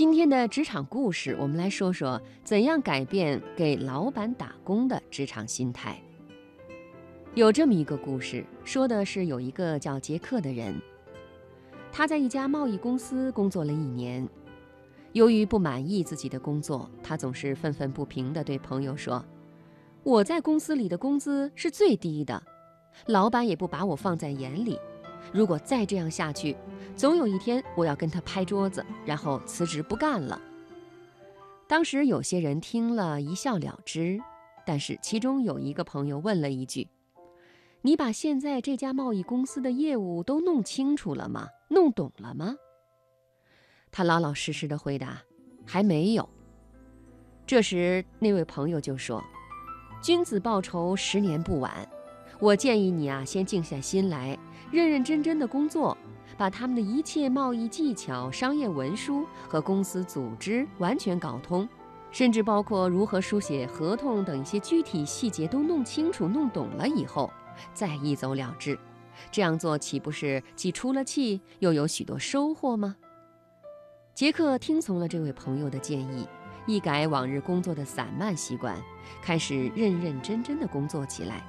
今天的职场故事，我们来说说怎样改变给老板打工的职场心态。有这么一个故事，说的是有一个叫杰克的人，他在一家贸易公司工作了一年，由于不满意自己的工作，他总是愤愤不平地对朋友说：“我在公司里的工资是最低的，老板也不把我放在眼里。”如果再这样下去，总有一天我要跟他拍桌子，然后辞职不干了。当时有些人听了一笑了之，但是其中有一个朋友问了一句：“你把现在这家贸易公司的业务都弄清楚了吗？弄懂了吗？”他老老实实的回答：“还没有。”这时那位朋友就说：“君子报仇，十年不晚。我建议你啊，先静下心来。”认认真真的工作，把他们的一切贸易技巧、商业文书和公司组织完全搞通，甚至包括如何书写合同等一些具体细节都弄清楚、弄懂了以后，再一走了之。这样做岂不是既出了气，又有许多收获吗？杰克听从了这位朋友的建议，一改往日工作的散漫习惯，开始认认真真的工作起来。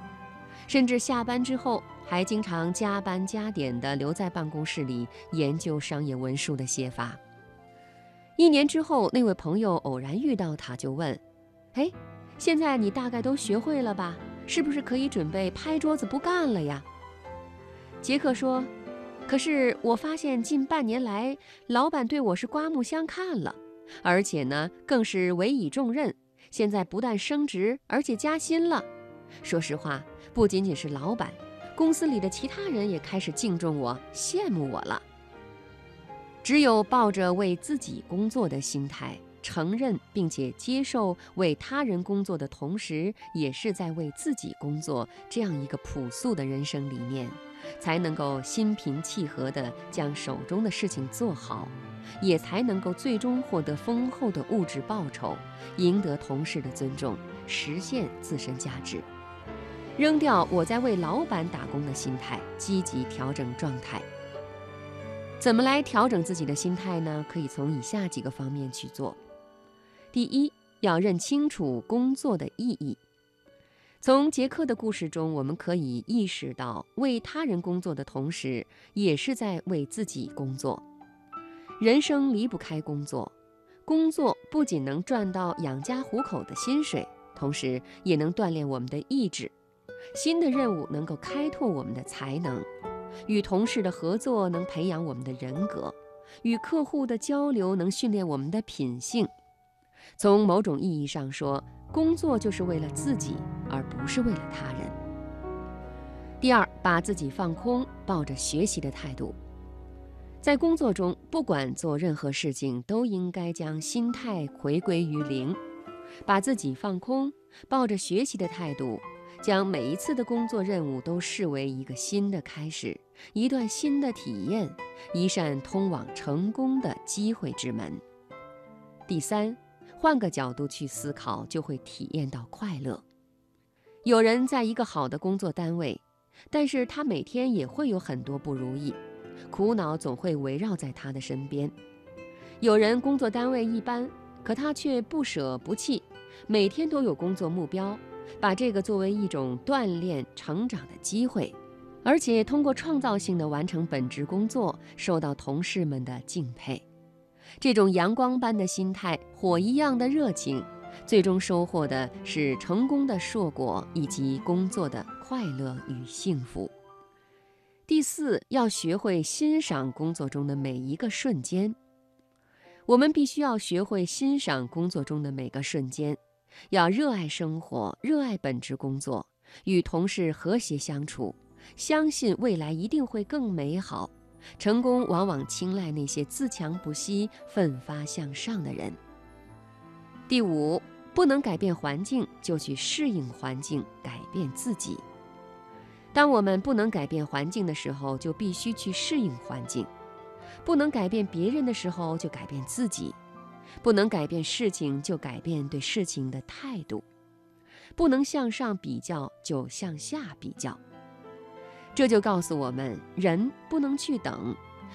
甚至下班之后，还经常加班加点地留在办公室里研究商业文书的写法。一年之后，那位朋友偶然遇到他，就问：“哎，现在你大概都学会了吧？是不是可以准备拍桌子不干了呀？”杰克说：“可是我发现近半年来，老板对我是刮目相看了，而且呢，更是委以重任。现在不但升职，而且加薪了。”说实话，不仅仅是老板，公司里的其他人也开始敬重我、羡慕我了。只有抱着为自己工作的心态，承认并且接受为他人工作的同时，也是在为自己工作这样一个朴素的人生理念，才能够心平气和地将手中的事情做好，也才能够最终获得丰厚的物质报酬，赢得同事的尊重，实现自身价值。扔掉我在为老板打工的心态，积极调整状态。怎么来调整自己的心态呢？可以从以下几个方面去做。第一，要认清楚工作的意义。从杰克的故事中，我们可以意识到，为他人工作的同时，也是在为自己工作。人生离不开工作，工作不仅能赚到养家糊口的薪水，同时也能锻炼我们的意志。新的任务能够开拓我们的才能，与同事的合作能培养我们的人格，与客户的交流能训练我们的品性。从某种意义上说，工作就是为了自己，而不是为了他人。第二，把自己放空，抱着学习的态度，在工作中，不管做任何事情，都应该将心态回归于零，把自己放空，抱着学习的态度。将每一次的工作任务都视为一个新的开始，一段新的体验，一扇通往成功的机会之门。第三，换个角度去思考，就会体验到快乐。有人在一个好的工作单位，但是他每天也会有很多不如意，苦恼总会围绕在他的身边。有人工作单位一般，可他却不舍不弃，每天都有工作目标。把这个作为一种锻炼成长的机会，而且通过创造性的完成本职工作，受到同事们的敬佩。这种阳光般的心态，火一样的热情，最终收获的是成功的硕果以及工作的快乐与幸福。第四，要学会欣赏工作中的每一个瞬间。我们必须要学会欣赏工作中的每个瞬间。要热爱生活，热爱本职工作，与同事和谐相处，相信未来一定会更美好。成功往往青睐那些自强不息、奋发向上的人。第五，不能改变环境，就去适应环境，改变自己。当我们不能改变环境的时候，就必须去适应环境；不能改变别人的时候，就改变自己。不能改变事情，就改变对事情的态度；不能向上比较，就向下比较。这就告诉我们，人不能去等，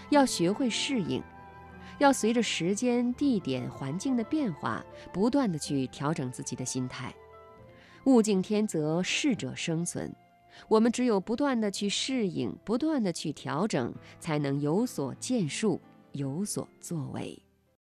要学会适应。要随着时间、地点、环境的变化，不断的去调整自己的心态。物竞天择，适者生存。我们只有不断的去适应，不断的去调整，才能有所建树，有所作为。